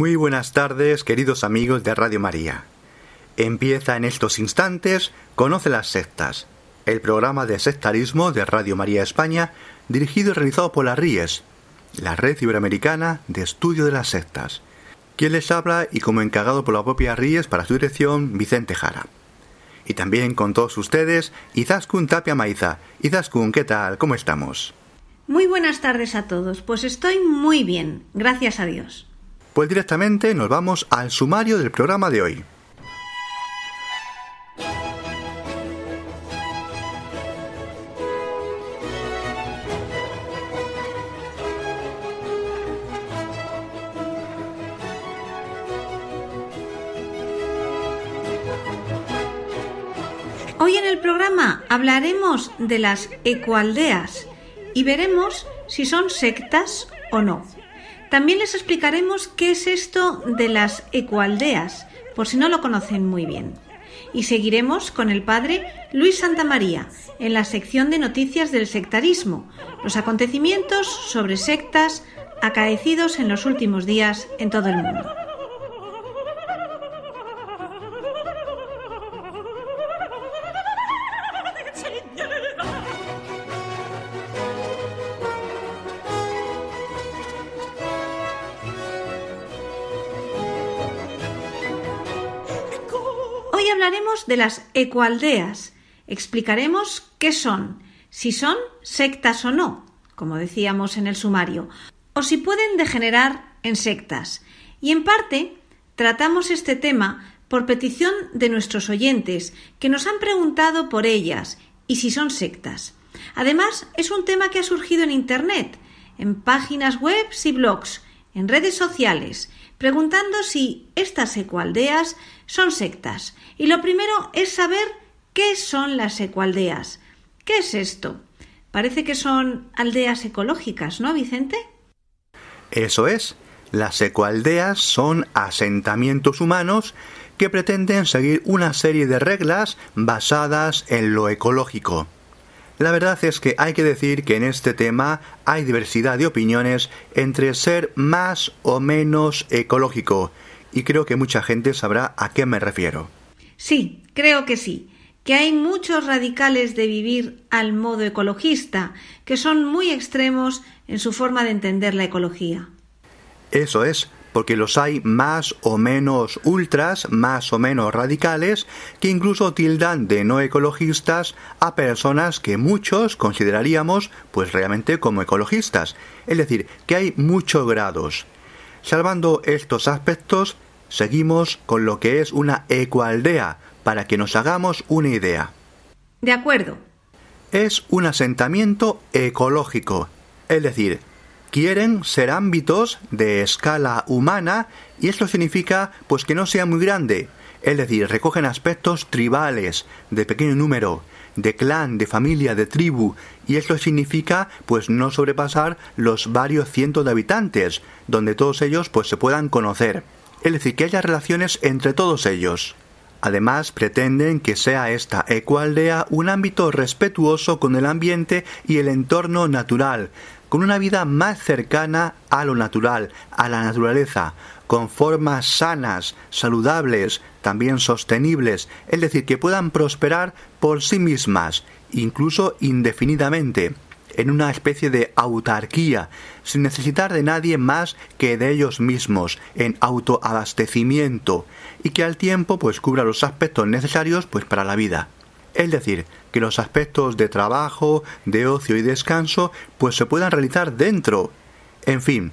Muy buenas tardes, queridos amigos de Radio María. Empieza en estos instantes Conoce las sectas, el programa de sectarismo de Radio María España, dirigido y realizado por la RIES, la Red Iberoamericana de Estudio de las Sectas. Quien les habla y como encargado por la propia RIES para su dirección, Vicente Jara. Y también con todos ustedes, Izaskun Tapia Maiza. Izaskun, ¿qué tal? ¿Cómo estamos? Muy buenas tardes a todos. Pues estoy muy bien, gracias a Dios. Pues directamente nos vamos al sumario del programa de hoy. Hoy en el programa hablaremos de las ecoaldeas y veremos si son sectas o no. También les explicaremos qué es esto de las ecoaldeas, por si no lo conocen muy bien. Y seguiremos con el padre Luis Santamaría en la sección de noticias del sectarismo, los acontecimientos sobre sectas acaecidos en los últimos días en todo el mundo. De las ecoaldeas. Explicaremos qué son, si son sectas o no, como decíamos en el sumario, o si pueden degenerar en sectas. Y en parte tratamos este tema por petición de nuestros oyentes, que nos han preguntado por ellas y si son sectas. Además, es un tema que ha surgido en Internet, en páginas web y blogs, en redes sociales, preguntando si estas ecoaldeas son sectas. Y lo primero es saber qué son las ecoaldeas. ¿Qué es esto? Parece que son aldeas ecológicas, ¿no, Vicente? Eso es. Las ecoaldeas son asentamientos humanos que pretenden seguir una serie de reglas basadas en lo ecológico. La verdad es que hay que decir que en este tema hay diversidad de opiniones entre ser más o menos ecológico, y creo que mucha gente sabrá a qué me refiero. Sí, creo que sí, que hay muchos radicales de vivir al modo ecologista, que son muy extremos en su forma de entender la ecología. Eso es, porque los hay más o menos ultras, más o menos radicales, que incluso tildan de no ecologistas a personas que muchos consideraríamos pues realmente como ecologistas. Es decir, que hay muchos grados. Salvando estos aspectos, seguimos con lo que es una ecoaldea, para que nos hagamos una idea. De acuerdo. Es un asentamiento ecológico, es decir, quieren ser ámbitos de escala humana y esto significa pues que no sea muy grande, es decir, recogen aspectos tribales, de pequeño número, de clan, de familia, de tribu, y esto significa pues no sobrepasar los varios cientos de habitantes, donde todos ellos pues se puedan conocer, es decir, que haya relaciones entre todos ellos. Además, pretenden que sea esta ecoaldea un ámbito respetuoso con el ambiente y el entorno natural, con una vida más cercana a lo natural, a la naturaleza, con formas sanas, saludables, también sostenibles, es decir, que puedan prosperar por sí mismas, incluso indefinidamente, en una especie de autarquía, sin necesitar de nadie más que de ellos mismos, en autoabastecimiento, y que al tiempo pues cubra los aspectos necesarios pues para la vida. Es decir, que los aspectos de trabajo, de ocio y descanso pues se puedan realizar dentro. En fin,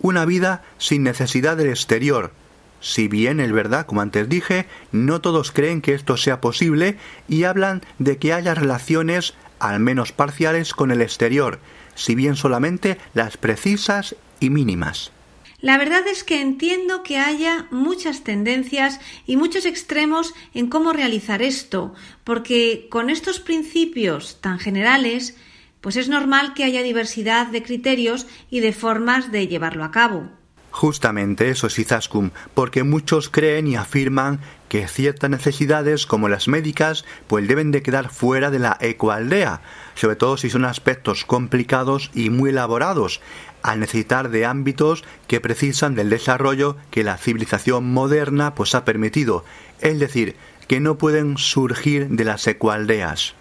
una vida sin necesidad del exterior. Si bien es verdad, como antes dije, no todos creen que esto sea posible y hablan de que haya relaciones, al menos parciales, con el exterior, si bien solamente las precisas y mínimas. La verdad es que entiendo que haya muchas tendencias y muchos extremos en cómo realizar esto, porque con estos principios tan generales, pues es normal que haya diversidad de criterios y de formas de llevarlo a cabo. Justamente eso es Izaskun, porque muchos creen y afirman que ciertas necesidades como las médicas pues deben de quedar fuera de la ecoaldea, sobre todo si son aspectos complicados y muy elaborados, al necesitar de ámbitos que precisan del desarrollo que la civilización moderna pues ha permitido, es decir, que no pueden surgir de las ecoaldeas.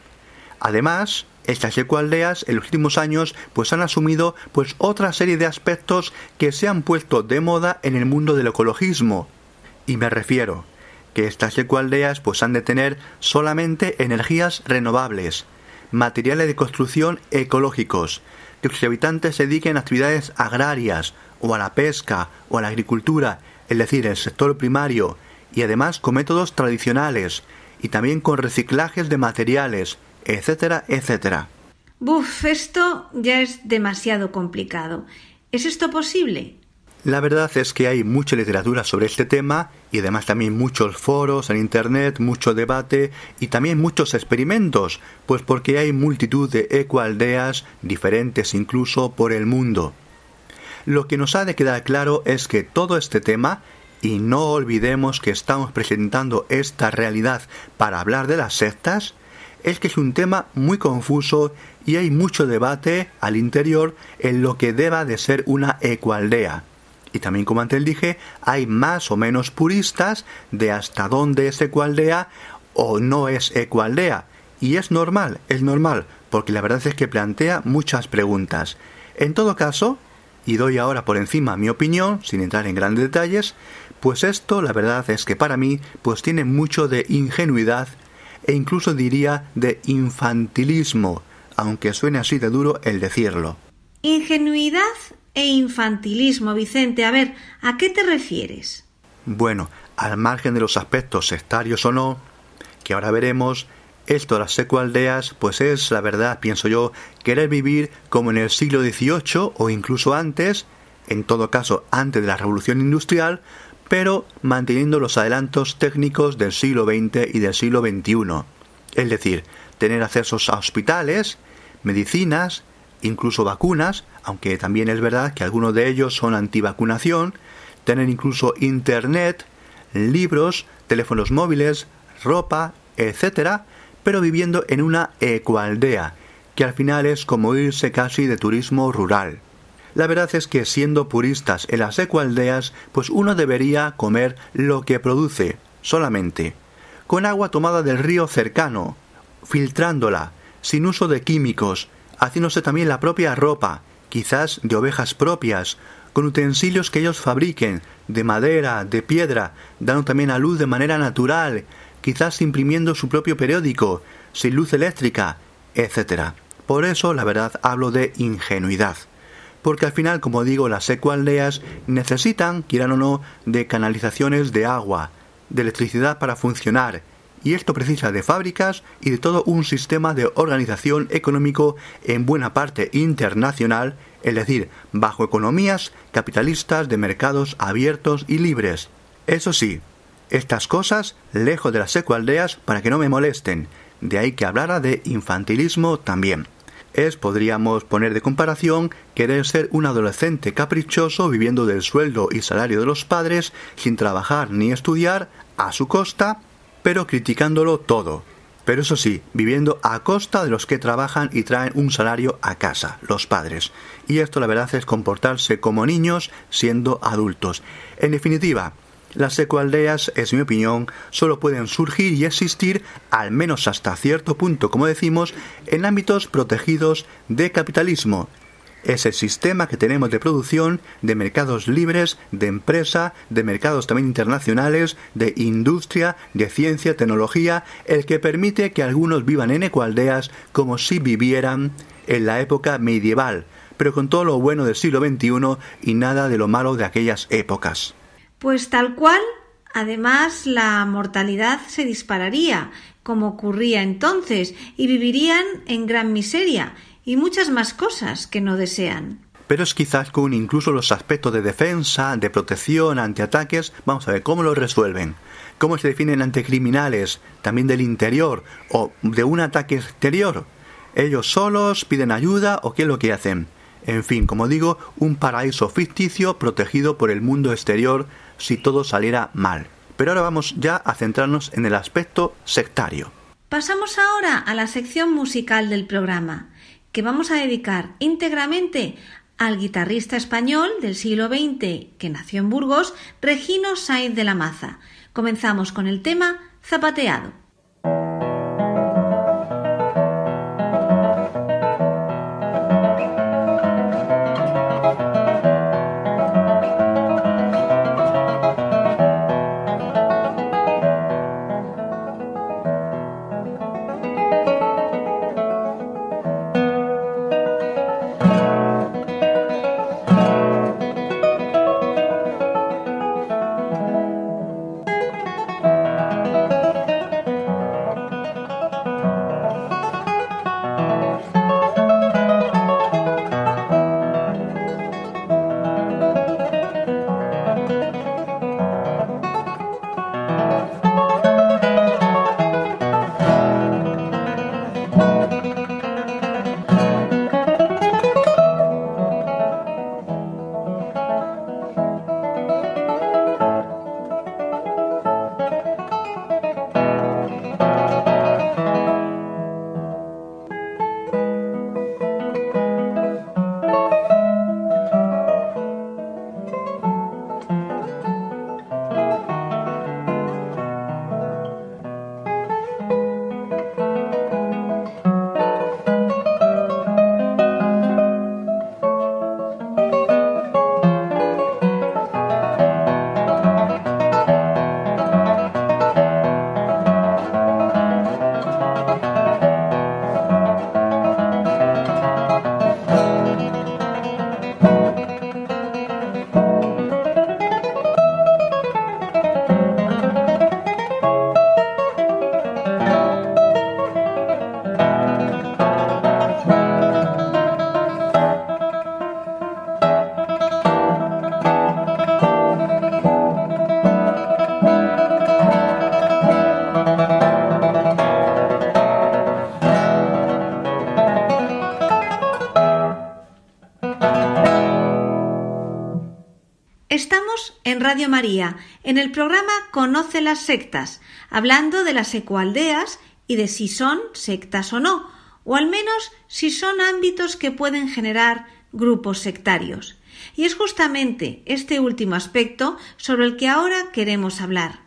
Además, estas ecoaldeas en los últimos años pues han asumido pues otra serie de aspectos que se han puesto de moda en el mundo del ecologismo. Y me refiero que estas ecoaldeas pues han de tener solamente energías renovables, materiales de construcción ecológicos, que sus habitantes se dediquen a actividades agrarias o a la pesca o a la agricultura, es decir, el sector primario, y además con métodos tradicionales y también con reciclajes de materiales, etcétera, etcétera. Buf, esto ya es demasiado complicado. ¿Es esto posible? La verdad es que hay mucha literatura sobre este tema y además también muchos foros en Internet, mucho debate y también muchos experimentos, pues porque hay multitud de ecoaldeas diferentes incluso por el mundo. Lo que nos ha de quedar claro es que todo este tema, y no olvidemos que estamos presentando esta realidad para hablar de las sectas, es que es un tema muy confuso y hay mucho debate al interior en lo que deba de ser una ecoaldea. Y también, como antes dije, hay más o menos puristas de hasta dónde es ecoaldea o no es ecoaldea. Y es normal, es normal, porque la verdad es que plantea muchas preguntas. En todo caso, y doy ahora por encima mi opinión, sin entrar en grandes detalles, pues esto la verdad es que para mí pues tiene mucho de ingenuidad e incluso diría de infantilismo, aunque suene así de duro el decirlo. Ingenuidad e infantilismo, Vicente. A ver, ¿a qué te refieres? Bueno, al margen de los aspectos sectarios o no, que ahora veremos, esto de las secualdeas, pues es, la verdad, pienso yo, querer vivir como en el siglo XVIII o incluso antes, en todo caso antes de la revolución industrial, pero manteniendo los adelantos técnicos del siglo XX y del siglo XXI. Es decir, tener accesos a hospitales, medicinas, incluso vacunas, aunque también es verdad que algunos de ellos son antivacunación, tener incluso internet, libros, teléfonos móviles, ropa, etc., pero viviendo en una ecoaldea, que al final es como irse casi de turismo rural. La verdad es que siendo puristas en las ecoaldeas, pues uno debería comer lo que produce, solamente, con agua tomada del río cercano, filtrándola, sin uso de químicos, haciéndose también la propia ropa, quizás de ovejas propias, con utensilios que ellos fabriquen, de madera, de piedra, dando también a luz de manera natural, quizás imprimiendo su propio periódico, sin luz eléctrica, etc. Por eso, la verdad, hablo de ingenuidad porque al final, como digo, las ecoaldeas necesitan, quieran o no, de canalizaciones de agua, de electricidad para funcionar, y esto precisa de fábricas y de todo un sistema de organización económico en buena parte internacional, es decir, bajo economías capitalistas de mercados abiertos y libres. Eso sí, estas cosas lejos de las ecoaldeas para que no me molesten, de ahí que hablara de infantilismo también es, podríamos poner de comparación, querer ser un adolescente caprichoso viviendo del sueldo y salario de los padres, sin trabajar ni estudiar, a su costa, pero criticándolo todo. Pero eso sí, viviendo a costa de los que trabajan y traen un salario a casa, los padres. Y esto la verdad es comportarse como niños siendo adultos. En definitiva, las ecoaldeas, es mi opinión, solo pueden surgir y existir, al menos hasta cierto punto, como decimos, en ámbitos protegidos de capitalismo. Es el sistema que tenemos de producción, de mercados libres, de empresa, de mercados también internacionales, de industria, de ciencia, tecnología, el que permite que algunos vivan en ecoaldeas como si vivieran en la época medieval, pero con todo lo bueno del siglo XXI y nada de lo malo de aquellas épocas. Pues tal cual, además la mortalidad se dispararía, como ocurría entonces, y vivirían en gran miseria, y muchas más cosas que no desean. Pero es quizás con incluso los aspectos de defensa, de protección ante ataques, vamos a ver cómo lo resuelven. ¿Cómo se definen ante criminales, también del interior o de un ataque exterior? ¿Ellos solos piden ayuda o qué es lo que hacen? En fin, como digo, un paraíso ficticio protegido por el mundo exterior si todo saliera mal. Pero ahora vamos ya a centrarnos en el aspecto sectario. Pasamos ahora a la sección musical del programa, que vamos a dedicar íntegramente al guitarrista español del siglo XX que nació en Burgos, Regino Sainz de la Maza. Comenzamos con el tema Zapateado. Radio María, en el programa Conoce las sectas, hablando de las ecoaldeas y de si son sectas o no, o al menos si son ámbitos que pueden generar grupos sectarios. Y es justamente este último aspecto sobre el que ahora queremos hablar.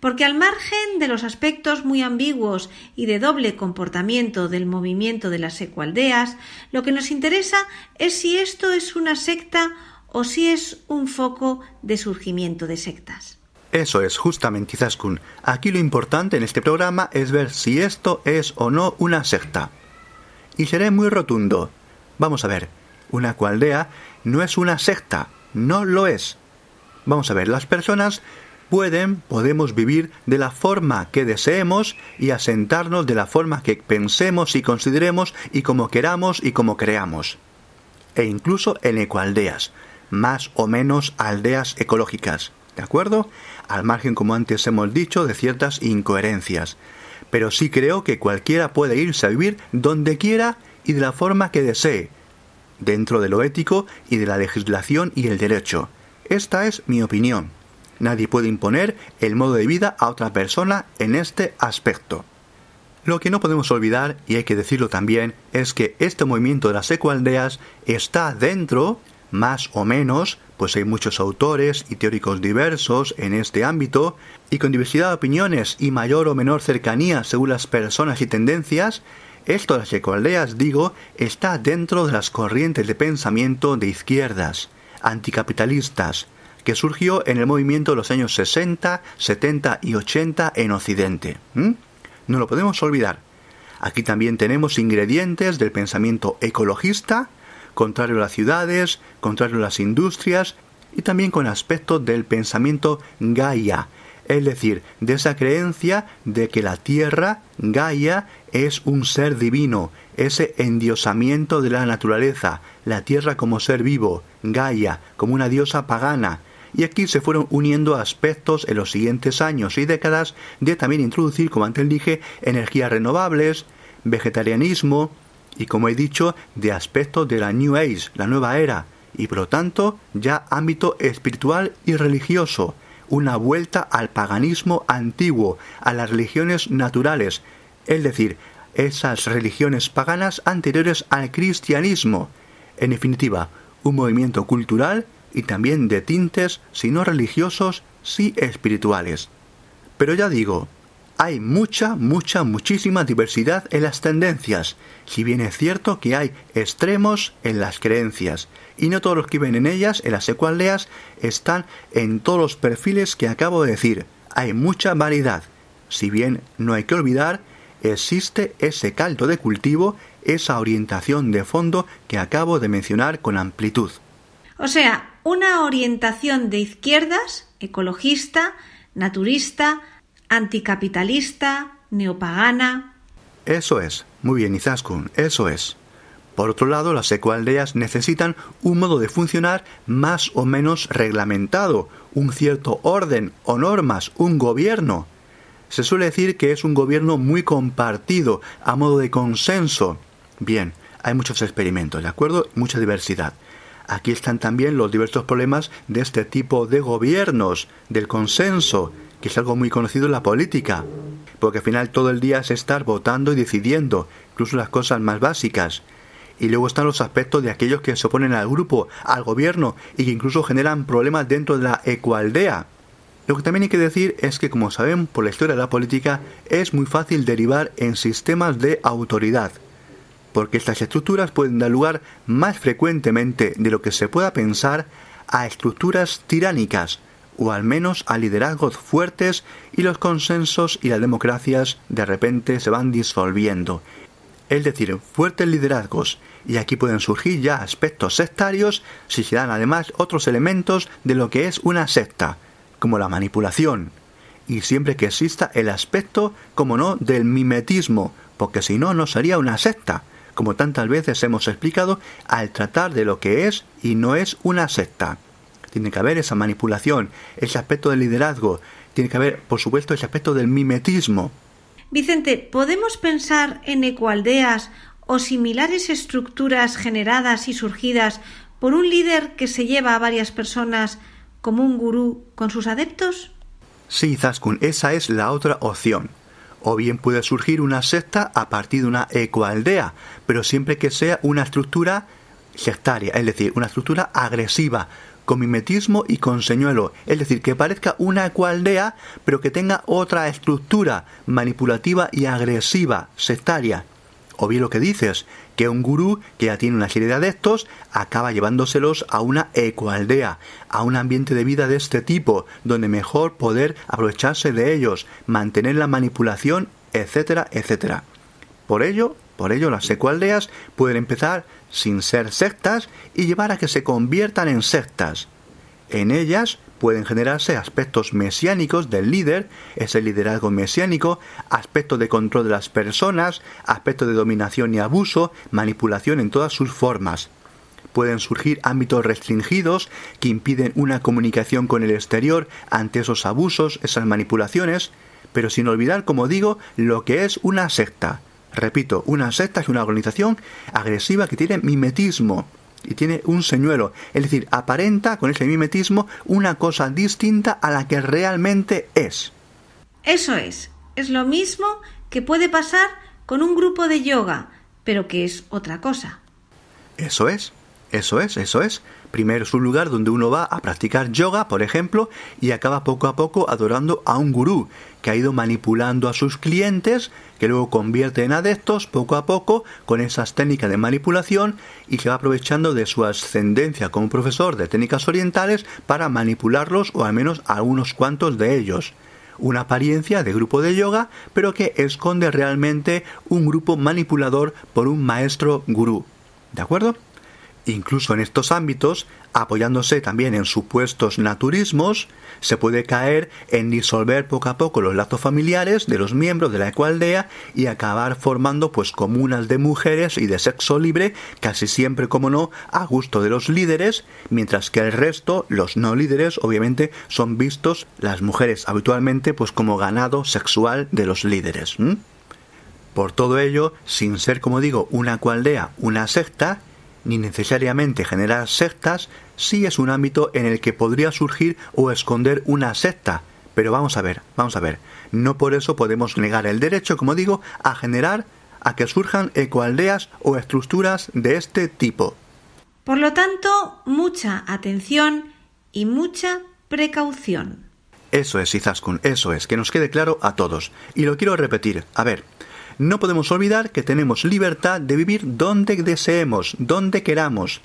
Porque al margen de los aspectos muy ambiguos y de doble comportamiento del movimiento de las ecoaldeas, lo que nos interesa es si esto es una secta o si es un foco de surgimiento de sectas. Eso es, justamente, Izaskun. Aquí lo importante en este programa es ver si esto es o no una secta. Y seré muy rotundo. Vamos a ver, una cualdea no es una secta, no lo es. Vamos a ver, las personas pueden, podemos vivir de la forma que deseemos y asentarnos de la forma que pensemos y consideremos y como queramos y como creamos. E incluso en ecualdeas más o menos aldeas ecológicas, ¿de acuerdo? Al margen, como antes hemos dicho, de ciertas incoherencias. Pero sí creo que cualquiera puede irse a vivir donde quiera y de la forma que desee, dentro de lo ético y de la legislación y el derecho. Esta es mi opinión. Nadie puede imponer el modo de vida a otra persona en este aspecto. Lo que no podemos olvidar, y hay que decirlo también, es que este movimiento de las ecoaldeas está dentro más o menos, pues hay muchos autores y teóricos diversos en este ámbito, y con diversidad de opiniones y mayor o menor cercanía según las personas y tendencias, esto de las ecoaldeas, digo, está dentro de las corrientes de pensamiento de izquierdas, anticapitalistas, que surgió en el movimiento de los años 60, 70 y 80 en Occidente. No lo podemos olvidar. Aquí también tenemos ingredientes del pensamiento ecologista, contrario a las ciudades, contrario a las industrias y también con aspecto del pensamiento Gaia, es decir, de esa creencia de que la tierra, Gaia, es un ser divino, ese endiosamiento de la naturaleza, la tierra como ser vivo, Gaia, como una diosa pagana. Y aquí se fueron uniendo aspectos en los siguientes años y décadas de también introducir, como antes dije, energías renovables, vegetarianismo y, como he dicho, de aspectos de la New Age, la nueva era, y por lo tanto ya ámbito espiritual y religioso, una vuelta al paganismo antiguo, a las religiones naturales, es decir, esas religiones paganas anteriores al cristianismo. En definitiva, un movimiento cultural y también de tintes, si no religiosos, sí espirituales. Pero ya digo, hay mucha, mucha, muchísima diversidad en las tendencias, si bien es cierto que hay extremos en las creencias, y no todos los que ven en ellas, en las ecualdeas, están en todos los perfiles que acabo de decir. Hay mucha variedad. Si bien no hay que olvidar, existe ese caldo de cultivo, esa orientación de fondo que acabo de mencionar con amplitud. O sea, una orientación de izquierdas, ecologista, naturista, anticapitalista, neopagana. Eso es, muy bien, Izaskun, eso es. Por otro lado, las ecoaldeas necesitan un modo de funcionar más o menos reglamentado, un cierto orden o normas, un gobierno. Se suele decir que es un gobierno muy compartido, a modo de consenso. Bien, hay muchos experimentos, ¿de acuerdo? Mucha diversidad. Aquí están también los diversos problemas de este tipo de gobiernos, del consenso, es algo muy conocido en la política, porque al final todo el día es estar votando y decidiendo, incluso las cosas más básicas. Y luego están los aspectos de aquellos que se oponen al grupo, al gobierno, y que incluso generan problemas dentro de la ecualdea. Lo que también hay que decir es que, como saben por la historia de la política, es muy fácil derivar en sistemas de autoridad, porque estas estructuras pueden dar lugar más frecuentemente de lo que se pueda pensar a estructuras tiránicas, o al menos a liderazgos fuertes y los consensos y las democracias de repente se van disolviendo. Es decir, fuertes liderazgos, y aquí pueden surgir ya aspectos sectarios si se dan además otros elementos de lo que es una secta, como la manipulación, y siempre que exista el aspecto, como no, del mimetismo, porque si no, no sería una secta, como tantas veces hemos explicado al tratar de lo que es y no es una secta. Tiene que haber esa manipulación, ese aspecto del liderazgo, tiene que haber, por supuesto, ese aspecto del mimetismo. Vicente, ¿podemos pensar en ecualdeas o similares estructuras generadas y surgidas por un líder que se lleva a varias personas como un gurú con sus adeptos? Sí, Zaskun, esa es la otra opción. O bien puede surgir una secta a partir de una ecoaldea, pero siempre que sea una estructura sectaria, es decir, una estructura agresiva, con mimetismo y con señuelo, es decir, que parezca una ecualdea, pero que tenga otra estructura manipulativa y agresiva, sectaria. O bien lo que dices, que un gurú que ya tiene una serie de adeptos acaba llevándoselos a una ecoaldea, a un ambiente de vida de este tipo, donde mejor poder aprovecharse de ellos, mantener la manipulación, etcétera, etcétera. Por ello, por ello las ecoaldeas pueden empezar sin ser sectas y llevar a que se conviertan en sectas. En ellas pueden generarse aspectos mesiánicos del líder, ese liderazgo mesiánico, aspectos de control de las personas, aspectos de dominación y abuso, manipulación en todas sus formas. Pueden surgir ámbitos restringidos que impiden una comunicación con el exterior ante esos abusos, esas manipulaciones, pero sin olvidar, como digo, lo que es una secta. Repito, una secta es una organización agresiva que tiene mimetismo y tiene un señuelo, es decir, aparenta con ese mimetismo una cosa distinta a la que realmente es. Eso es, es lo mismo que puede pasar con un grupo de yoga, pero que es otra cosa. Eso es, eso es, eso es. Primero es un lugar donde uno va a practicar yoga, por ejemplo, y acaba poco a poco adorando a un gurú que ha ido manipulando a sus clientes, que luego convierte en adeptos poco a poco con esas técnicas de manipulación y que va aprovechando de su ascendencia como profesor de técnicas orientales para manipularlos o al menos a unos cuantos de ellos una apariencia de grupo de yoga, pero que esconde realmente un grupo manipulador por un maestro gurú. ¿De acuerdo? Incluso en estos ámbitos, apoyándose también en supuestos naturismos, se puede caer en disolver poco a poco los lazos familiares de los miembros de la ecualdea y acabar formando pues comunas de mujeres y de sexo libre, casi siempre como no, a gusto de los líderes, mientras que el resto, los no líderes, obviamente son vistos las mujeres habitualmente pues como ganado sexual de los líderes. Por todo ello, sin ser como digo una ecualdea, una secta, ni necesariamente generar sectas, sí es un ámbito en el que podría surgir o esconder una secta. Pero vamos a ver, vamos a ver, no por eso podemos negar el derecho, como digo, a generar, a que surjan ecoaldeas o estructuras de este tipo. Por lo tanto, mucha atención y mucha precaución. Eso es, Izaskun, eso es, que nos quede claro a todos. Y lo quiero repetir. A ver, no podemos olvidar que tenemos libertad de vivir donde deseemos, donde queramos.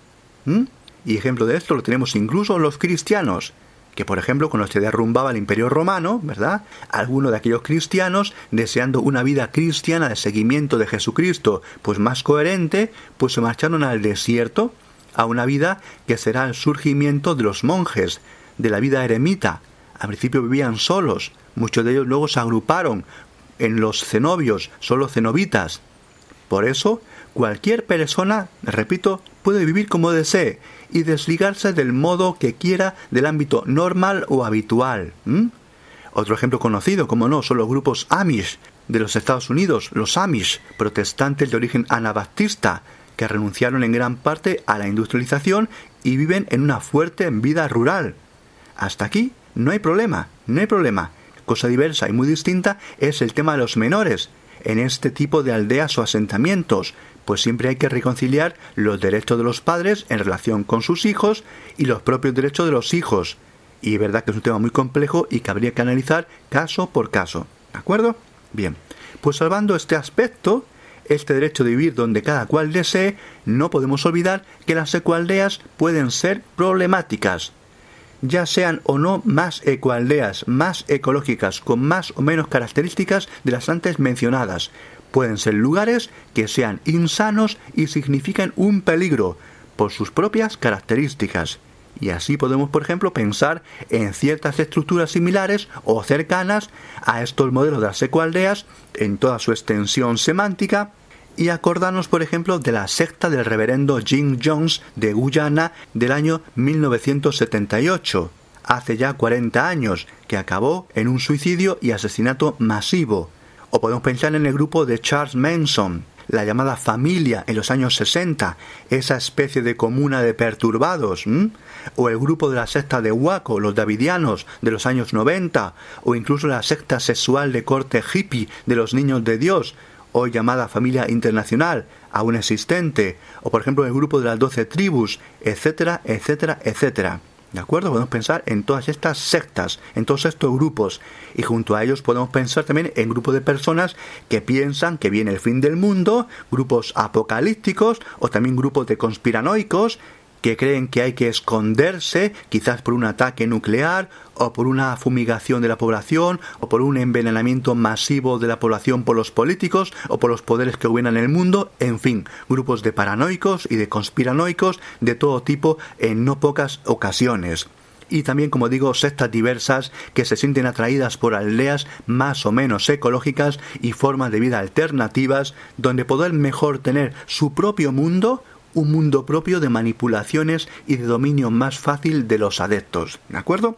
Y ejemplo de esto lo tenemos incluso los cristianos, que por ejemplo cuando se derrumbaba el imperio romano, ¿verdad? Algunos de aquellos cristianos, deseando una vida cristiana de seguimiento de Jesucristo, pues más coherente, pues se marcharon al desierto, a una vida que será el surgimiento de los monjes, de la vida eremita. Al principio vivían solos, muchos de ellos luego se agruparon, en los cenobios, solo cenobitas. Por eso, cualquier persona, repito, puede vivir como desee y desligarse del modo que quiera del ámbito normal o habitual. Otro ejemplo conocido, como no, son los grupos Amish de los Estados Unidos, los Amish, protestantes de origen anabaptista, que renunciaron en gran parte a la industrialización y viven en una fuerte vida rural. Hasta aquí no hay problema, no hay problema. Cosa diversa y muy distinta es el tema de los menores en este tipo de aldeas o asentamientos, pues siempre hay que reconciliar los derechos de los padres en relación con sus hijos y los propios derechos de los hijos. Y es verdad que es un tema muy complejo y que habría que analizar caso por caso. ¿De acuerdo? Bien. Pues salvando este aspecto, este derecho de vivir donde cada cual desee, no podemos olvidar que las ecualdeas pueden ser problemáticas ya sean o no más ecoaldeas, más ecológicas, con más o menos características de las antes mencionadas. Pueden ser lugares que sean insanos y significan un peligro por sus propias características. Y así podemos, por ejemplo, pensar en ciertas estructuras similares o cercanas a estos modelos de las ecoaldeas en toda su extensión semántica y acordarnos, por ejemplo, de la secta del reverendo Jim Jones de Guyana del año 1978, hace ya 40 años, que acabó en un suicidio y asesinato masivo. O podemos pensar en el grupo de Charles Manson, la llamada familia en los años 60, esa especie de comuna de perturbados, o el grupo de la secta de Waco, los davidianos, de los años 90, o incluso la secta sexual de corte hippie de los niños de Dios, hoy llamada familia internacional, aún existente, o por ejemplo el grupo de las doce tribus, etcétera, etcétera, etcétera. ¿De acuerdo? Podemos pensar en todas estas sectas, en todos estos grupos, y junto a ellos podemos pensar también en grupos de personas que piensan que viene el fin del mundo, grupos apocalípticos o también grupos de conspiranoicos que creen que hay que esconderse, quizás por un ataque nuclear, o por una fumigación de la población, o por un envenenamiento masivo de la población por los políticos, o por los poderes que gobiernan el mundo, en fin, grupos de paranoicos y de conspiranoicos de todo tipo en no pocas ocasiones. Y también, como digo, sectas diversas que se sienten atraídas por aldeas más o menos ecológicas y formas de vida alternativas donde poder mejor tener su propio mundo un mundo propio de manipulaciones y de dominio más fácil de los adeptos. ¿De acuerdo?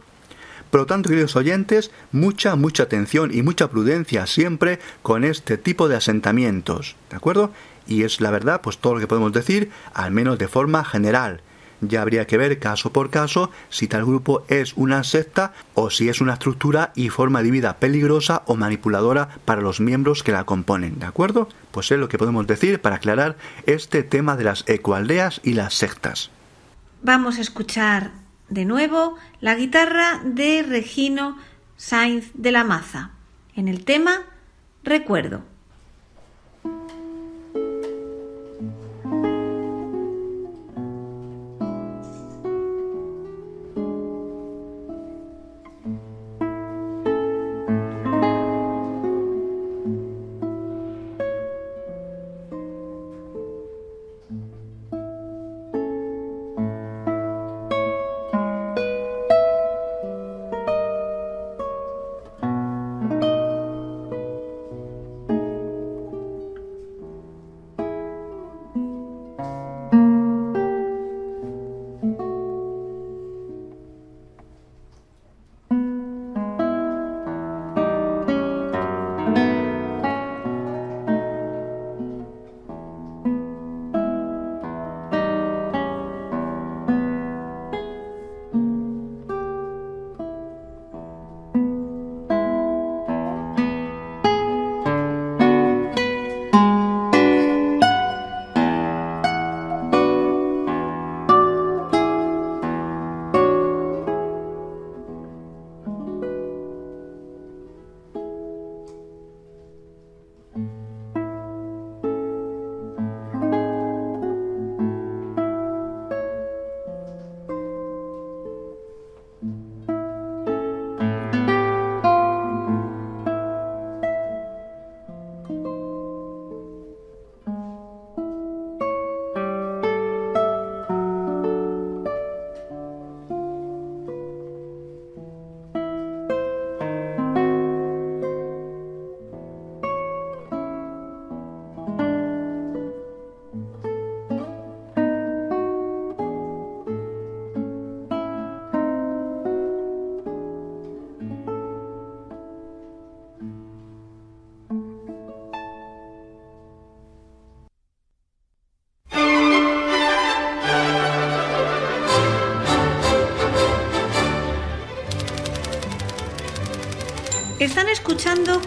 Por lo tanto, queridos oyentes, mucha, mucha atención y mucha prudencia siempre con este tipo de asentamientos. ¿De acuerdo? Y es la verdad, pues todo lo que podemos decir, al menos de forma general. Ya habría que ver caso por caso si tal grupo es una secta o si es una estructura y forma de vida peligrosa o manipuladora para los miembros que la componen, ¿de acuerdo? Pues es lo que podemos decir para aclarar este tema de las ecoaldeas y las sectas. Vamos a escuchar de nuevo la guitarra de Regino Sainz de la Maza en el tema Recuerdo.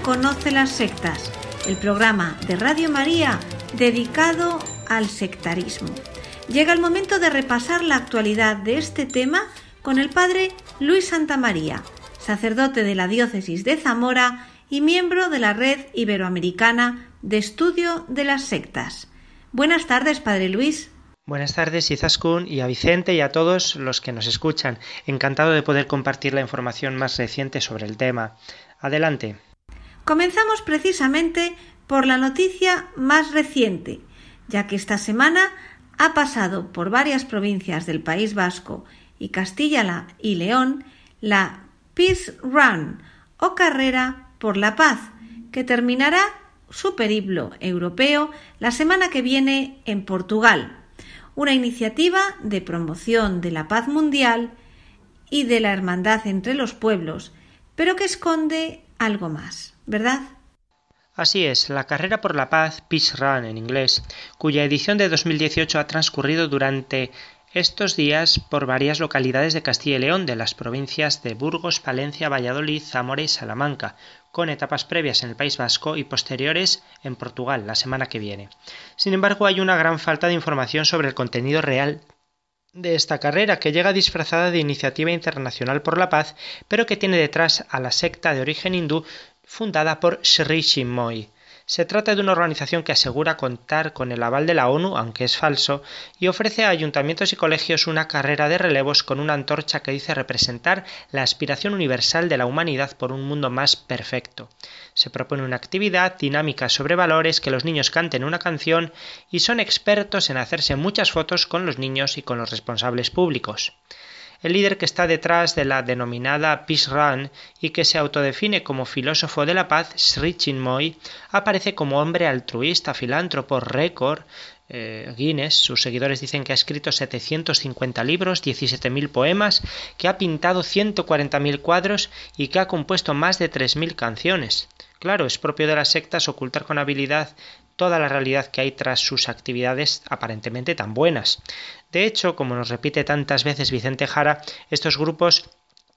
Conoce las sectas, el programa de Radio María dedicado al sectarismo. Llega el momento de repasar la actualidad de este tema con el padre Luis Santamaría, sacerdote de la diócesis de Zamora y miembro de la Red Iberoamericana de Estudio de las Sectas. Buenas tardes, Padre Luis. Buenas tardes, Izaskun, y a Vicente y a todos los que nos escuchan. Encantado de poder compartir la información más reciente sobre el tema. Adelante. Comenzamos precisamente por la noticia más reciente, ya que esta semana ha pasado por varias provincias del País Vasco y Castilla y León la Peace Run o carrera por la paz, que terminará su periplo europeo la semana que viene en Portugal, una iniciativa de promoción de la paz mundial y de la hermandad entre los pueblos, pero que esconde algo más, ¿verdad? Así es, la carrera por la paz, Peace Run en inglés, cuya edición de 2018 ha transcurrido durante estos días por varias localidades de Castilla y León, de las provincias de Burgos, Palencia, Valladolid, Zamora y Salamanca, con etapas previas en el País Vasco y posteriores en Portugal la semana que viene. Sin embargo, hay una gran falta de información sobre el contenido real de esta carrera, que llega disfrazada de Iniciativa Internacional por la Paz, pero que tiene detrás a la secta de origen hindú fundada por Sri Chinmoy. Se trata de una organización que asegura contar con el aval de la ONU, aunque es falso, y ofrece a ayuntamientos y colegios una carrera de relevos con una antorcha que dice representar la aspiración universal de la humanidad por un mundo más perfecto. Se propone una actividad dinámica sobre valores, que los niños canten una canción y son expertos en hacerse muchas fotos con los niños y con los responsables públicos. El líder que está detrás de la denominada Peace Run y que se autodefine como filósofo de la paz, Sri Chinmoy, aparece como hombre altruista, filántropo, récord, eh, Guinness, sus seguidores dicen que ha escrito 750 libros, 17.000 poemas, que ha pintado 140.000 cuadros y que ha compuesto más de 3.000 canciones. Claro, es propio de las sectas ocultar con habilidad toda la realidad que hay tras sus actividades aparentemente tan buenas. De hecho, como nos repite tantas veces Vicente Jara, estos grupos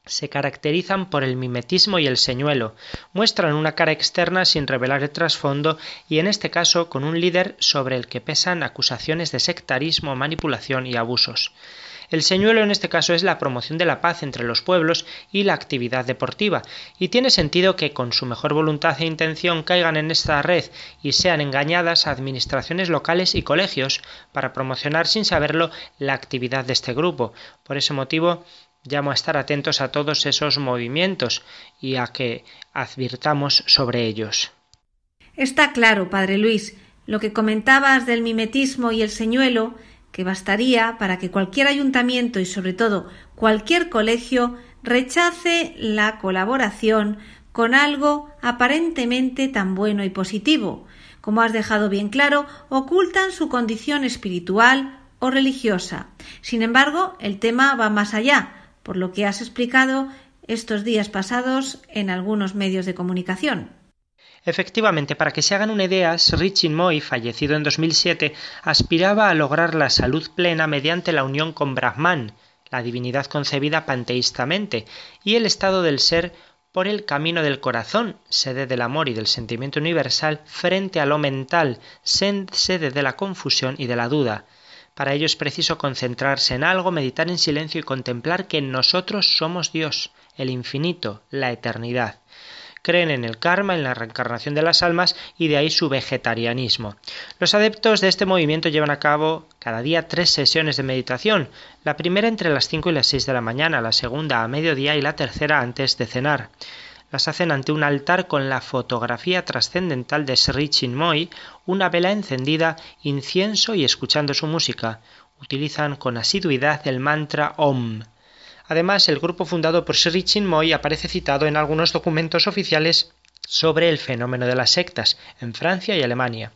se caracterizan por el mimetismo y el señuelo, muestran una cara externa sin revelar el trasfondo y en este caso con un líder sobre el que pesan acusaciones de sectarismo, manipulación y abusos. El señuelo en este caso es la promoción de la paz entre los pueblos y la actividad deportiva, y tiene sentido que con su mejor voluntad e intención caigan en esta red y sean engañadas administraciones locales y colegios para promocionar sin saberlo la actividad de este grupo. Por ese motivo llamo a estar atentos a todos esos movimientos y a que advirtamos sobre ellos. Está claro, padre Luis, lo que comentabas del mimetismo y el señuelo que bastaría para que cualquier ayuntamiento y sobre todo cualquier colegio rechace la colaboración con algo aparentemente tan bueno y positivo. Como has dejado bien claro, ocultan su condición espiritual o religiosa. Sin embargo, el tema va más allá, por lo que has explicado estos días pasados en algunos medios de comunicación. Efectivamente, para que se hagan una idea, Sri Chinmoy, fallecido en 2007, aspiraba a lograr la salud plena mediante la unión con Brahman, la divinidad concebida panteístamente, y el estado del ser por el camino del corazón, sede del amor y del sentimiento universal, frente a lo mental, sede de la confusión y de la duda. Para ello es preciso concentrarse en algo, meditar en silencio y contemplar que nosotros somos Dios, el infinito, la eternidad creen en el karma, en la reencarnación de las almas y de ahí su vegetarianismo. Los adeptos de este movimiento llevan a cabo cada día tres sesiones de meditación, la primera entre las 5 y las 6 de la mañana, la segunda a mediodía y la tercera antes de cenar. Las hacen ante un altar con la fotografía trascendental de Sri Chinmoy, una vela encendida, incienso y escuchando su música. Utilizan con asiduidad el mantra Om. Además, el grupo fundado por Sri Chinmoy aparece citado en algunos documentos oficiales sobre el fenómeno de las sectas en Francia y Alemania.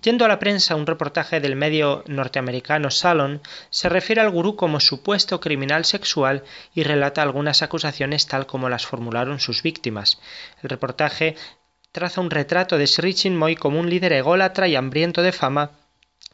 Yendo a la prensa, un reportaje del medio norteamericano Salon se refiere al gurú como supuesto criminal sexual y relata algunas acusaciones tal como las formularon sus víctimas. El reportaje traza un retrato de Sri Chinmoy como un líder ególatra y hambriento de fama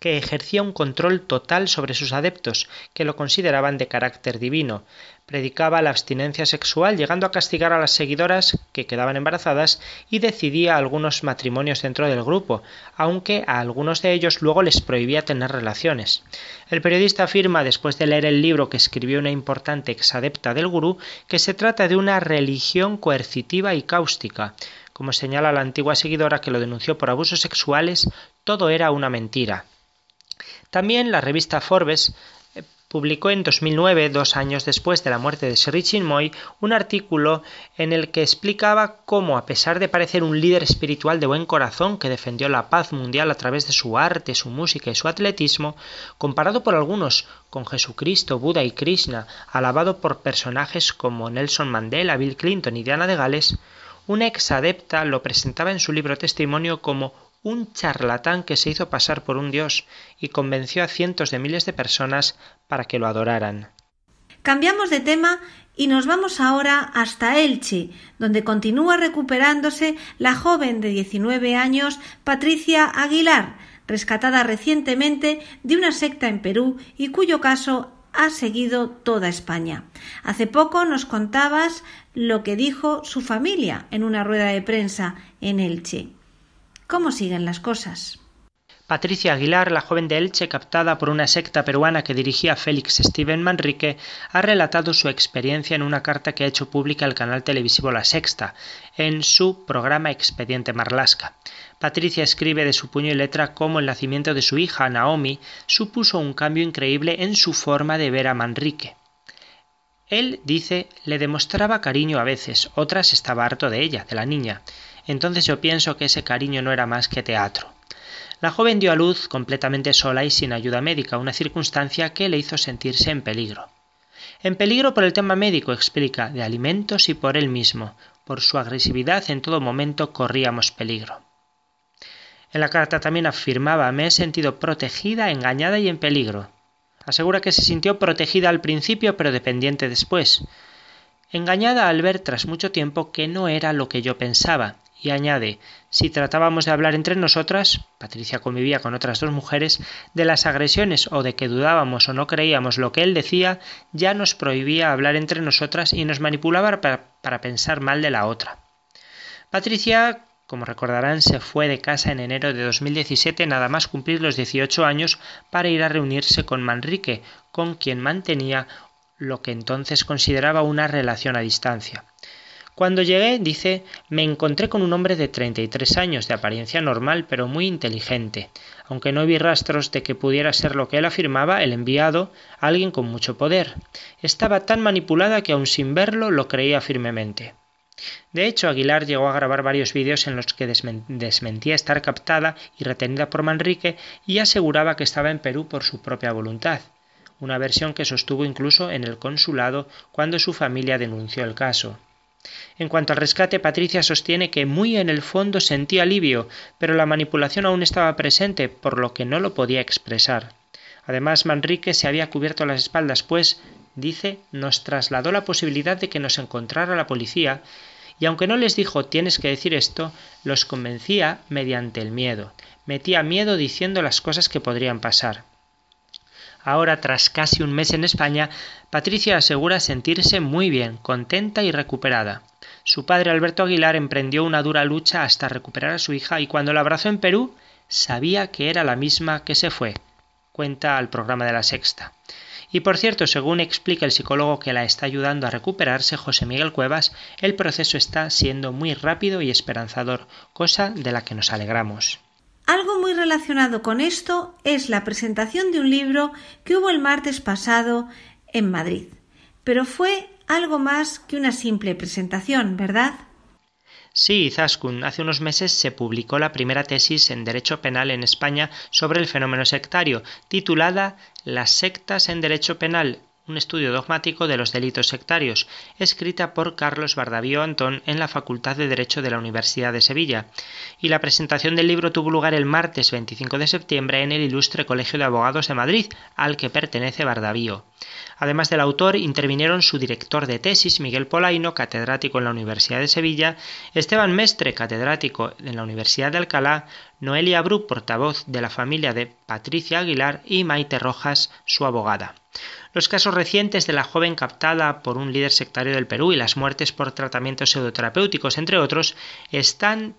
que ejercía un control total sobre sus adeptos, que lo consideraban de carácter divino. Predicaba la abstinencia sexual, llegando a castigar a las seguidoras que quedaban embarazadas y decidía algunos matrimonios dentro del grupo, aunque a algunos de ellos luego les prohibía tener relaciones. El periodista afirma, después de leer el libro que escribió una importante exadepta del gurú, que se trata de una religión coercitiva y cáustica. Como señala la antigua seguidora que lo denunció por abusos sexuales, todo era una mentira. También la revista Forbes eh, publicó en 2009, dos años después de la muerte de Sri Chinmoy, un artículo en el que explicaba cómo, a pesar de parecer un líder espiritual de buen corazón que defendió la paz mundial a través de su arte, su música y su atletismo, comparado por algunos con Jesucristo, Buda y Krishna, alabado por personajes como Nelson Mandela, Bill Clinton y Diana de Gales, una ex adepta lo presentaba en su libro testimonio como un charlatán que se hizo pasar por un dios y convenció a cientos de miles de personas para que lo adoraran. Cambiamos de tema y nos vamos ahora hasta Elche, donde continúa recuperándose la joven de 19 años Patricia Aguilar, rescatada recientemente de una secta en Perú y cuyo caso ha seguido toda España. Hace poco nos contabas lo que dijo su familia en una rueda de prensa en Elche. ¿Cómo siguen las cosas? Patricia Aguilar, la joven de Elche captada por una secta peruana que dirigía Félix Steven Manrique, ha relatado su experiencia en una carta que ha hecho pública el canal televisivo La Sexta, en su programa Expediente Marlasca. Patricia escribe de su puño y letra cómo el nacimiento de su hija, Naomi, supuso un cambio increíble en su forma de ver a Manrique. Él, dice, le demostraba cariño a veces, otras estaba harto de ella, de la niña entonces yo pienso que ese cariño no era más que teatro. La joven dio a luz completamente sola y sin ayuda médica, una circunstancia que le hizo sentirse en peligro. En peligro por el tema médico, explica, de alimentos y por él mismo. Por su agresividad en todo momento corríamos peligro. En la carta también afirmaba me he sentido protegida, engañada y en peligro. Asegura que se sintió protegida al principio pero dependiente después. Engañada al ver tras mucho tiempo que no era lo que yo pensaba, y añade si tratábamos de hablar entre nosotras Patricia convivía con otras dos mujeres de las agresiones o de que dudábamos o no creíamos lo que él decía ya nos prohibía hablar entre nosotras y nos manipulaba para, para pensar mal de la otra Patricia como recordarán, se fue de casa en enero de 2017 nada más cumplir los 18 años para ir a reunirse con Manrique, con quien mantenía lo que entonces consideraba una relación a distancia. Cuando llegué, dice, me encontré con un hombre de 33 años, de apariencia normal, pero muy inteligente. Aunque no vi rastros de que pudiera ser lo que él afirmaba, el enviado, alguien con mucho poder. Estaba tan manipulada que aun sin verlo lo creía firmemente. De hecho, Aguilar llegó a grabar varios vídeos en los que desmentía estar captada y retenida por Manrique y aseguraba que estaba en Perú por su propia voluntad, una versión que sostuvo incluso en el consulado cuando su familia denunció el caso. En cuanto al rescate, Patricia sostiene que muy en el fondo sentía alivio, pero la manipulación aún estaba presente, por lo que no lo podía expresar. Además, Manrique se había cubierto las espaldas, pues, dice, nos trasladó la posibilidad de que nos encontrara la policía, y aunque no les dijo tienes que decir esto, los convencía mediante el miedo. Metía miedo diciendo las cosas que podrían pasar. Ahora, tras casi un mes en España, Patricia asegura sentirse muy bien, contenta y recuperada. Su padre Alberto Aguilar emprendió una dura lucha hasta recuperar a su hija y cuando la abrazó en Perú sabía que era la misma que se fue, cuenta al programa de la Sexta. Y por cierto, según explica el psicólogo que la está ayudando a recuperarse, José Miguel Cuevas, el proceso está siendo muy rápido y esperanzador, cosa de la que nos alegramos. Algo muy relacionado con esto es la presentación de un libro que hubo el martes pasado en Madrid. Pero fue algo más que una simple presentación, ¿verdad? Sí, Zaskun, hace unos meses se publicó la primera tesis en Derecho Penal en España sobre el fenómeno sectario, titulada Las sectas en Derecho Penal, un estudio dogmático de los delitos sectarios, escrita por Carlos Bardavío Antón en la Facultad de Derecho de la Universidad de Sevilla, y la presentación del libro tuvo lugar el martes 25 de septiembre en el Ilustre Colegio de Abogados de Madrid, al que pertenece Bardavío. Además del autor, intervinieron su director de tesis, Miguel Polaino, catedrático en la Universidad de Sevilla, Esteban Mestre, catedrático en la Universidad de Alcalá, Noelia Bru, portavoz de la familia de Patricia Aguilar, y Maite Rojas, su abogada. Los casos recientes de la joven captada por un líder sectario del Perú y las muertes por tratamientos pseudoterapéuticos, entre otros, están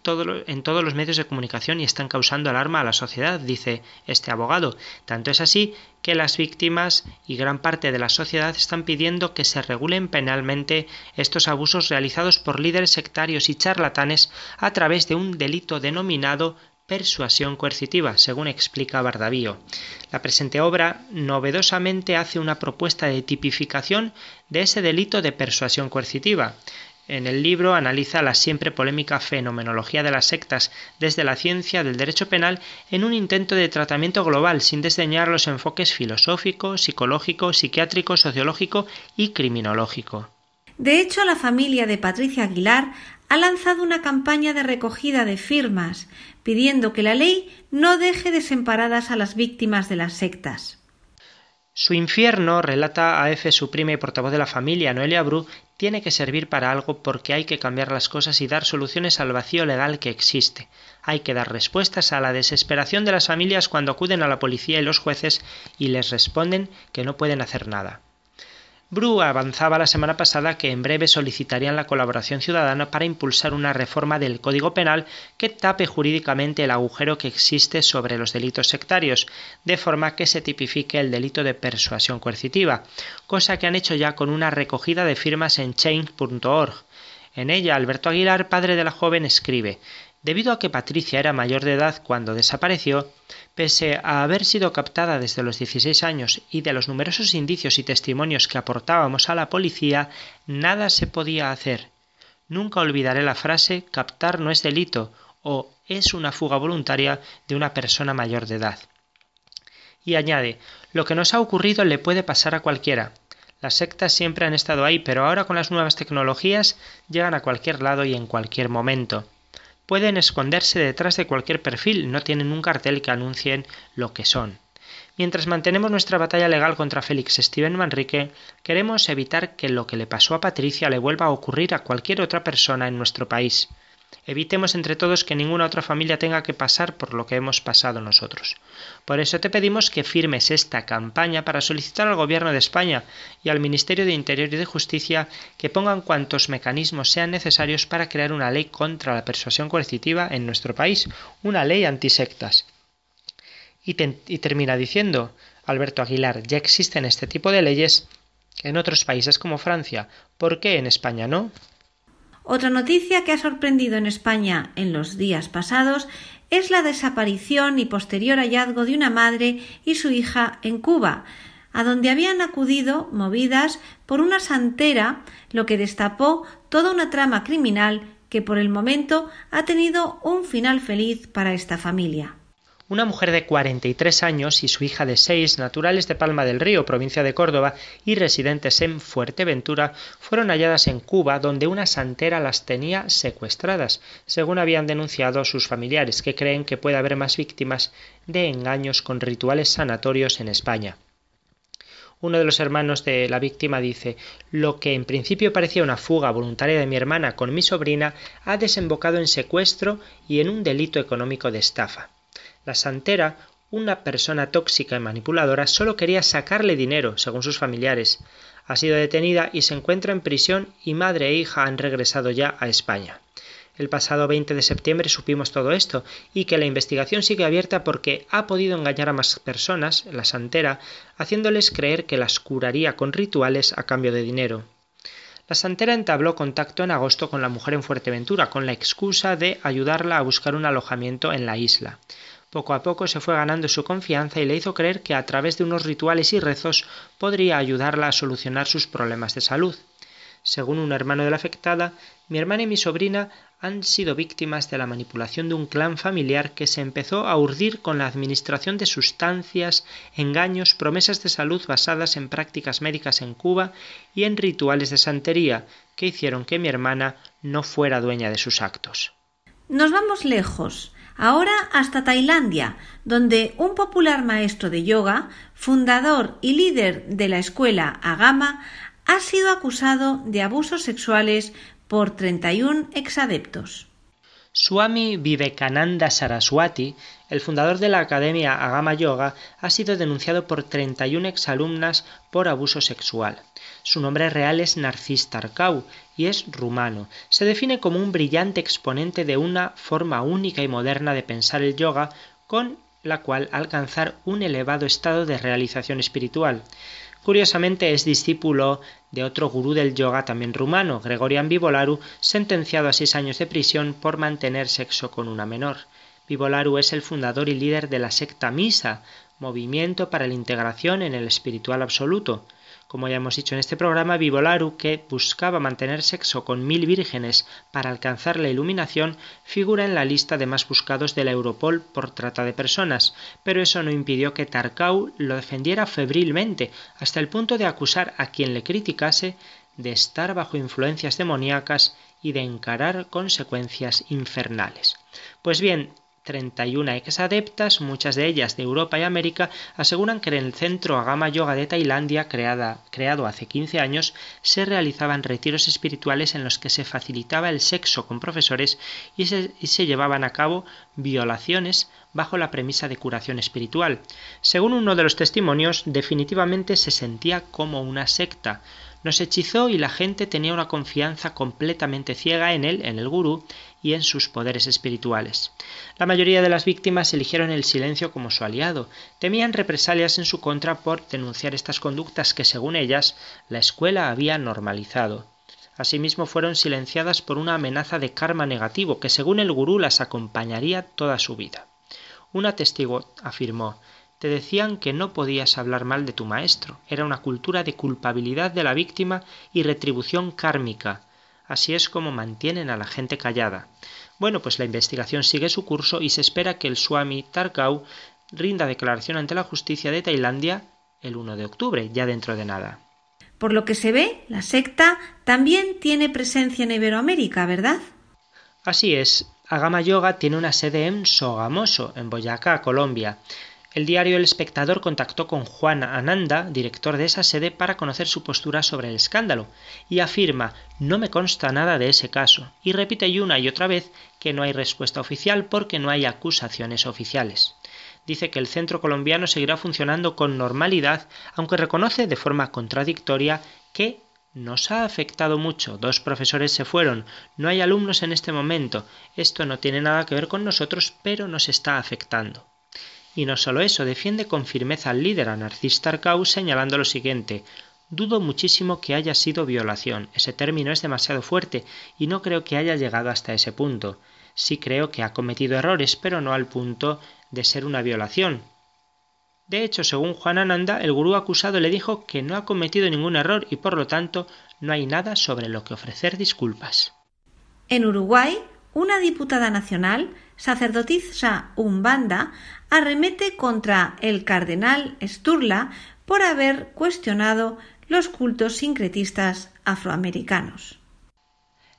en todos los medios de comunicación y están causando alarma a la sociedad, dice este abogado. Tanto es así que las víctimas y gran parte de la sociedad están pidiendo que se regulen penalmente estos abusos realizados por líderes sectarios y charlatanes a través de un delito denominado persuasión coercitiva, según explica Bardavío. La presente obra novedosamente hace una propuesta de tipificación de ese delito de persuasión coercitiva. En el libro analiza la siempre polémica fenomenología de las sectas desde la ciencia del derecho penal en un intento de tratamiento global sin desdeñar los enfoques filosófico, psicológico, psiquiátrico, sociológico y criminológico. De hecho, la familia de Patricia Aguilar ha lanzado una campaña de recogida de firmas pidiendo que la ley no deje desemparadas a las víctimas de las sectas. Su infierno, relata a F. su prima y portavoz de la familia, Noelia Bru, tiene que servir para algo porque hay que cambiar las cosas y dar soluciones al vacío legal que existe. Hay que dar respuestas a la desesperación de las familias cuando acuden a la policía y los jueces y les responden que no pueden hacer nada. Bru avanzaba la semana pasada que en breve solicitarían la colaboración ciudadana para impulsar una reforma del Código Penal que tape jurídicamente el agujero que existe sobre los delitos sectarios, de forma que se tipifique el delito de persuasión coercitiva, cosa que han hecho ya con una recogida de firmas en change.org. En ella, Alberto Aguilar, padre de la joven, escribe Debido a que Patricia era mayor de edad cuando desapareció, pese a haber sido captada desde los 16 años y de los numerosos indicios y testimonios que aportábamos a la policía, nada se podía hacer. Nunca olvidaré la frase captar no es delito o es una fuga voluntaria de una persona mayor de edad. Y añade, lo que nos ha ocurrido le puede pasar a cualquiera. Las sectas siempre han estado ahí, pero ahora con las nuevas tecnologías llegan a cualquier lado y en cualquier momento pueden esconderse detrás de cualquier perfil, no tienen un cartel que anuncien lo que son. Mientras mantenemos nuestra batalla legal contra Félix Steven Manrique, queremos evitar que lo que le pasó a Patricia le vuelva a ocurrir a cualquier otra persona en nuestro país. Evitemos entre todos que ninguna otra familia tenga que pasar por lo que hemos pasado nosotros. Por eso te pedimos que firmes esta campaña para solicitar al Gobierno de España y al Ministerio de Interior y de Justicia que pongan cuantos mecanismos sean necesarios para crear una ley contra la persuasión coercitiva en nuestro país, una ley antisectas. Y, y termina diciendo Alberto Aguilar, ya existen este tipo de leyes en otros países como Francia, ¿por qué en España no? Otra noticia que ha sorprendido en España en los días pasados es la desaparición y posterior hallazgo de una madre y su hija en Cuba, a donde habían acudido movidas por una santera, lo que destapó toda una trama criminal que por el momento ha tenido un final feliz para esta familia. Una mujer de 43 años y su hija de 6, naturales de Palma del Río, provincia de Córdoba, y residentes en Fuerteventura, fueron halladas en Cuba, donde una santera las tenía secuestradas, según habían denunciado sus familiares, que creen que puede haber más víctimas de engaños con rituales sanatorios en España. Uno de los hermanos de la víctima dice Lo que en principio parecía una fuga voluntaria de mi hermana con mi sobrina ha desembocado en secuestro y en un delito económico de estafa. La santera, una persona tóxica y manipuladora, solo quería sacarle dinero, según sus familiares. Ha sido detenida y se encuentra en prisión y madre e hija han regresado ya a España. El pasado 20 de septiembre supimos todo esto y que la investigación sigue abierta porque ha podido engañar a más personas, la santera, haciéndoles creer que las curaría con rituales a cambio de dinero. La santera entabló contacto en agosto con la mujer en Fuerteventura con la excusa de ayudarla a buscar un alojamiento en la isla. Poco a poco se fue ganando su confianza y le hizo creer que a través de unos rituales y rezos podría ayudarla a solucionar sus problemas de salud. Según un hermano de la afectada, mi hermana y mi sobrina han sido víctimas de la manipulación de un clan familiar que se empezó a urdir con la administración de sustancias, engaños, promesas de salud basadas en prácticas médicas en Cuba y en rituales de santería que hicieron que mi hermana no fuera dueña de sus actos. Nos vamos lejos ahora hasta Tailandia, donde un popular maestro de yoga, fundador y líder de la escuela Agama, ha sido acusado de abusos sexuales por 31 exadeptos. Swami Vivekananda Saraswati, el fundador de la Academia Agama Yoga, ha sido denunciado por 31 exalumnas por abuso sexual. Su nombre real es Narcis Tarkau y es rumano. Se define como un brillante exponente de una forma única y moderna de pensar el yoga con la cual alcanzar un elevado estado de realización espiritual. Curiosamente es discípulo de otro gurú del yoga también rumano, Gregorian Vivolaru, sentenciado a seis años de prisión por mantener sexo con una menor. Vivolaru es el fundador y líder de la secta Misa, movimiento para la integración en el espiritual absoluto. Como ya hemos dicho en este programa, Vivolaru, que buscaba mantener sexo con mil vírgenes para alcanzar la iluminación, figura en la lista de más buscados de la Europol por trata de personas, pero eso no impidió que Tarkau lo defendiera febrilmente, hasta el punto de acusar a quien le criticase de estar bajo influencias demoníacas y de encarar consecuencias infernales. Pues bien, 31 ex-adeptas, muchas de ellas de Europa y América, aseguran que en el centro Agama Yoga de Tailandia, creado hace 15 años, se realizaban retiros espirituales en los que se facilitaba el sexo con profesores y se llevaban a cabo violaciones bajo la premisa de curación espiritual. Según uno de los testimonios, definitivamente se sentía como una secta. Nos hechizó y la gente tenía una confianza completamente ciega en él, en el gurú, y en sus poderes espirituales. La mayoría de las víctimas eligieron el silencio como su aliado, temían represalias en su contra por denunciar estas conductas que, según ellas, la escuela había normalizado. Asimismo fueron silenciadas por una amenaza de karma negativo que, según el gurú, las acompañaría toda su vida. Una testigo afirmó te decían que no podías hablar mal de tu maestro. Era una cultura de culpabilidad de la víctima y retribución kármica. Así es como mantienen a la gente callada. Bueno, pues la investigación sigue su curso y se espera que el Swami Tarkau rinda declaración ante la justicia de Tailandia el 1 de octubre, ya dentro de nada. Por lo que se ve, la secta también tiene presencia en Iberoamérica, ¿verdad? Así es. Agama Yoga tiene una sede en Sogamoso, en Boyacá, Colombia. El diario El Espectador contactó con Juan Ananda, director de esa sede, para conocer su postura sobre el escándalo, y afirma no me consta nada de ese caso, y repite una y otra vez que no hay respuesta oficial porque no hay acusaciones oficiales. Dice que el centro colombiano seguirá funcionando con normalidad, aunque reconoce de forma contradictoria que nos ha afectado mucho. Dos profesores se fueron. No hay alumnos en este momento. Esto no tiene nada que ver con nosotros, pero nos está afectando. Y no solo eso, defiende con firmeza al líder, a Narcis Tarkau, señalando lo siguiente Dudo muchísimo que haya sido violación. Ese término es demasiado fuerte y no creo que haya llegado hasta ese punto. Sí creo que ha cometido errores, pero no al punto de ser una violación. De hecho, según Juan Ananda, el gurú acusado le dijo que no ha cometido ningún error y por lo tanto no hay nada sobre lo que ofrecer disculpas. En Uruguay, una diputada nacional, sacerdotisa umbanda, arremete contra el cardenal Sturla por haber cuestionado los cultos sincretistas afroamericanos.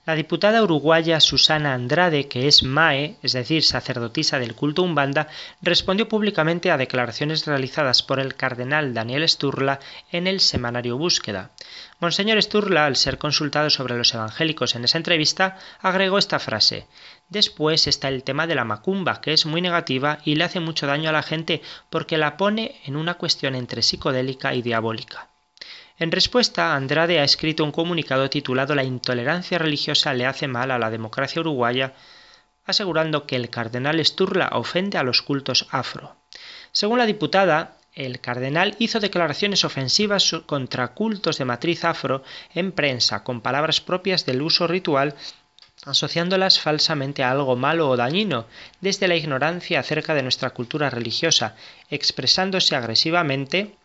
La diputada uruguaya Susana Andrade, que es MAE, es decir, sacerdotisa del culto umbanda, respondió públicamente a declaraciones realizadas por el cardenal Daniel Sturla en el semanario Búsqueda. Monseñor Sturla, al ser consultado sobre los evangélicos en esa entrevista, agregó esta frase Después está el tema de la macumba, que es muy negativa y le hace mucho daño a la gente porque la pone en una cuestión entre psicodélica y diabólica. En respuesta, Andrade ha escrito un comunicado titulado La intolerancia religiosa le hace mal a la democracia uruguaya, asegurando que el cardenal Sturla ofende a los cultos afro. Según la diputada, el cardenal hizo declaraciones ofensivas contra cultos de matriz afro en prensa, con palabras propias del uso ritual asociándolas falsamente a algo malo o dañino, desde la ignorancia acerca de nuestra cultura religiosa, expresándose agresivamente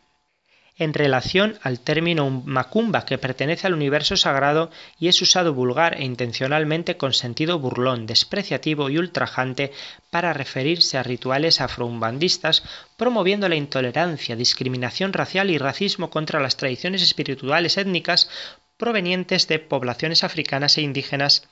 en relación al término macumba, que pertenece al universo sagrado y es usado vulgar e intencionalmente con sentido burlón, despreciativo y ultrajante para referirse a rituales afroumbandistas, promoviendo la intolerancia, discriminación racial y racismo contra las tradiciones espirituales étnicas provenientes de poblaciones africanas e indígenas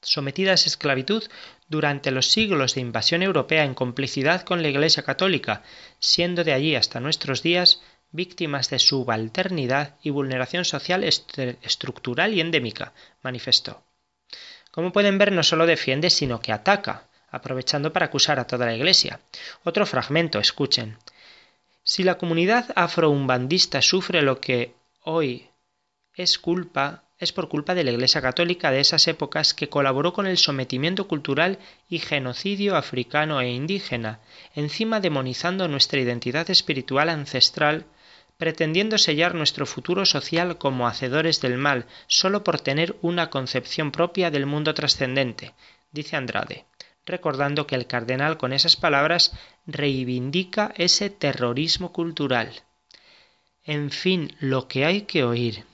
sometidas a esclavitud durante los siglos de invasión europea en complicidad con la Iglesia católica, siendo de allí hasta nuestros días víctimas de subalternidad y vulneración social estructural y endémica, manifestó. Como pueden ver, no solo defiende, sino que ataca, aprovechando para acusar a toda la Iglesia. Otro fragmento, escuchen. Si la comunidad afroumbandista sufre lo que hoy es culpa, es por culpa de la Iglesia Católica de esas épocas que colaboró con el sometimiento cultural y genocidio africano e indígena, encima demonizando nuestra identidad espiritual ancestral, pretendiendo sellar nuestro futuro social como hacedores del mal, solo por tener una concepción propia del mundo trascendente, dice Andrade, recordando que el cardenal con esas palabras reivindica ese terrorismo cultural. En fin, lo que hay que oír.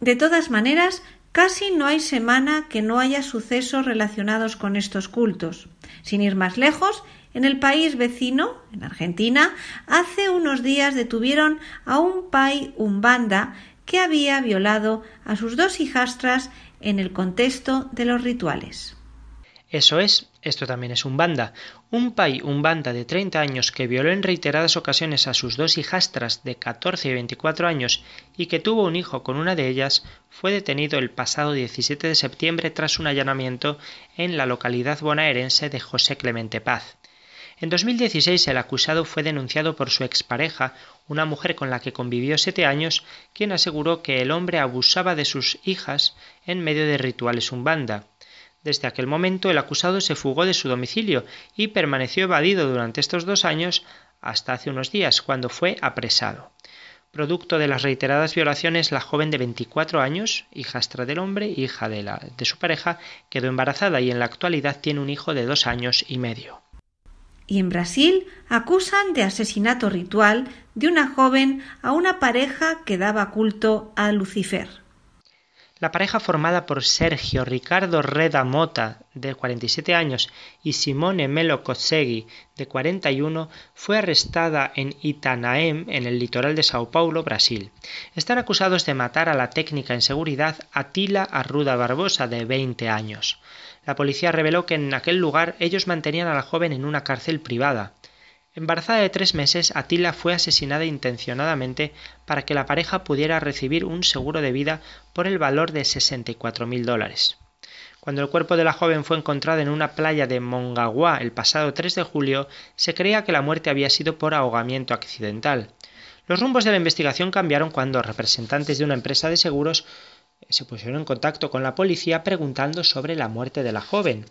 De todas maneras, casi no hay semana que no haya sucesos relacionados con estos cultos. Sin ir más lejos, en el país vecino, en Argentina, hace unos días detuvieron a un pai umbanda que había violado a sus dos hijastras en el contexto de los rituales. Eso es, esto también es un banda. Un pai un banda de 30 años que violó en reiteradas ocasiones a sus dos hijastras de 14 y 24 años y que tuvo un hijo con una de ellas, fue detenido el pasado 17 de septiembre tras un allanamiento en la localidad bonaerense de José Clemente Paz. En 2016 el acusado fue denunciado por su expareja, una mujer con la que convivió siete años, quien aseguró que el hombre abusaba de sus hijas en medio de rituales umbanda. Desde aquel momento el acusado se fugó de su domicilio y permaneció evadido durante estos dos años hasta hace unos días, cuando fue apresado. Producto de las reiteradas violaciones, la joven de 24 años, hijastra del hombre, hija de, la, de su pareja, quedó embarazada y en la actualidad tiene un hijo de dos años y medio. Y en Brasil acusan de asesinato ritual de una joven a una pareja que daba culto a Lucifer. La pareja formada por Sergio Ricardo Reda Mota, de 47 años, y Simone Melo Kotsegi, de 41, fue arrestada en Itanaem, en el litoral de Sao Paulo, Brasil. Están acusados de matar a la técnica en seguridad Atila Arruda Barbosa, de 20 años. La policía reveló que en aquel lugar ellos mantenían a la joven en una cárcel privada. Embarazada de tres meses, Atila fue asesinada intencionadamente para que la pareja pudiera recibir un seguro de vida por el valor de 64 mil dólares. Cuando el cuerpo de la joven fue encontrado en una playa de Mongaguá el pasado 3 de julio, se creía que la muerte había sido por ahogamiento accidental. Los rumbos de la investigación cambiaron cuando representantes de una empresa de seguros se pusieron en contacto con la policía preguntando sobre la muerte de la joven.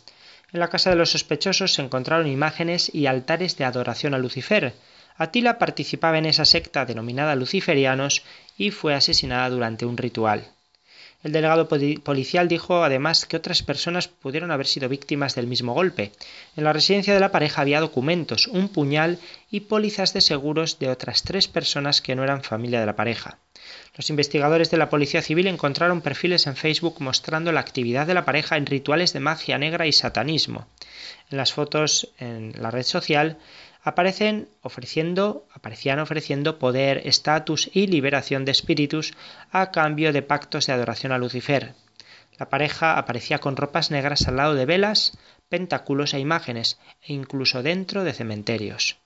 En la casa de los sospechosos se encontraron imágenes y altares de adoración a Lucifer. Atila participaba en esa secta denominada luciferianos y fue asesinada durante un ritual. El delegado policial dijo además que otras personas pudieron haber sido víctimas del mismo golpe. En la residencia de la pareja había documentos, un puñal y pólizas de seguros de otras tres personas que no eran familia de la pareja. Los investigadores de la Policía Civil encontraron perfiles en Facebook mostrando la actividad de la pareja en rituales de magia negra y satanismo. En las fotos en la red social aparecen ofreciendo, aparecían ofreciendo poder, estatus y liberación de espíritus a cambio de pactos de adoración a Lucifer. La pareja aparecía con ropas negras al lado de velas, pentáculos e imágenes, e incluso dentro de cementerios.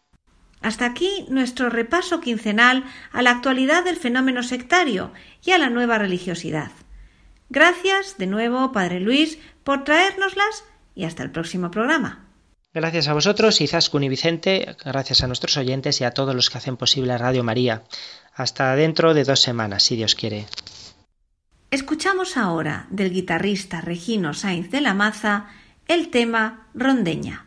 Hasta aquí nuestro repaso quincenal a la actualidad del fenómeno sectario y a la nueva religiosidad. Gracias de nuevo, Padre Luis, por traérnoslas y hasta el próximo programa. Gracias a vosotros, Izaskun y Vicente, gracias a nuestros oyentes y a todos los que hacen posible Radio María. Hasta dentro de dos semanas, si Dios quiere. Escuchamos ahora del guitarrista Regino Sainz de la Maza el tema Rondeña.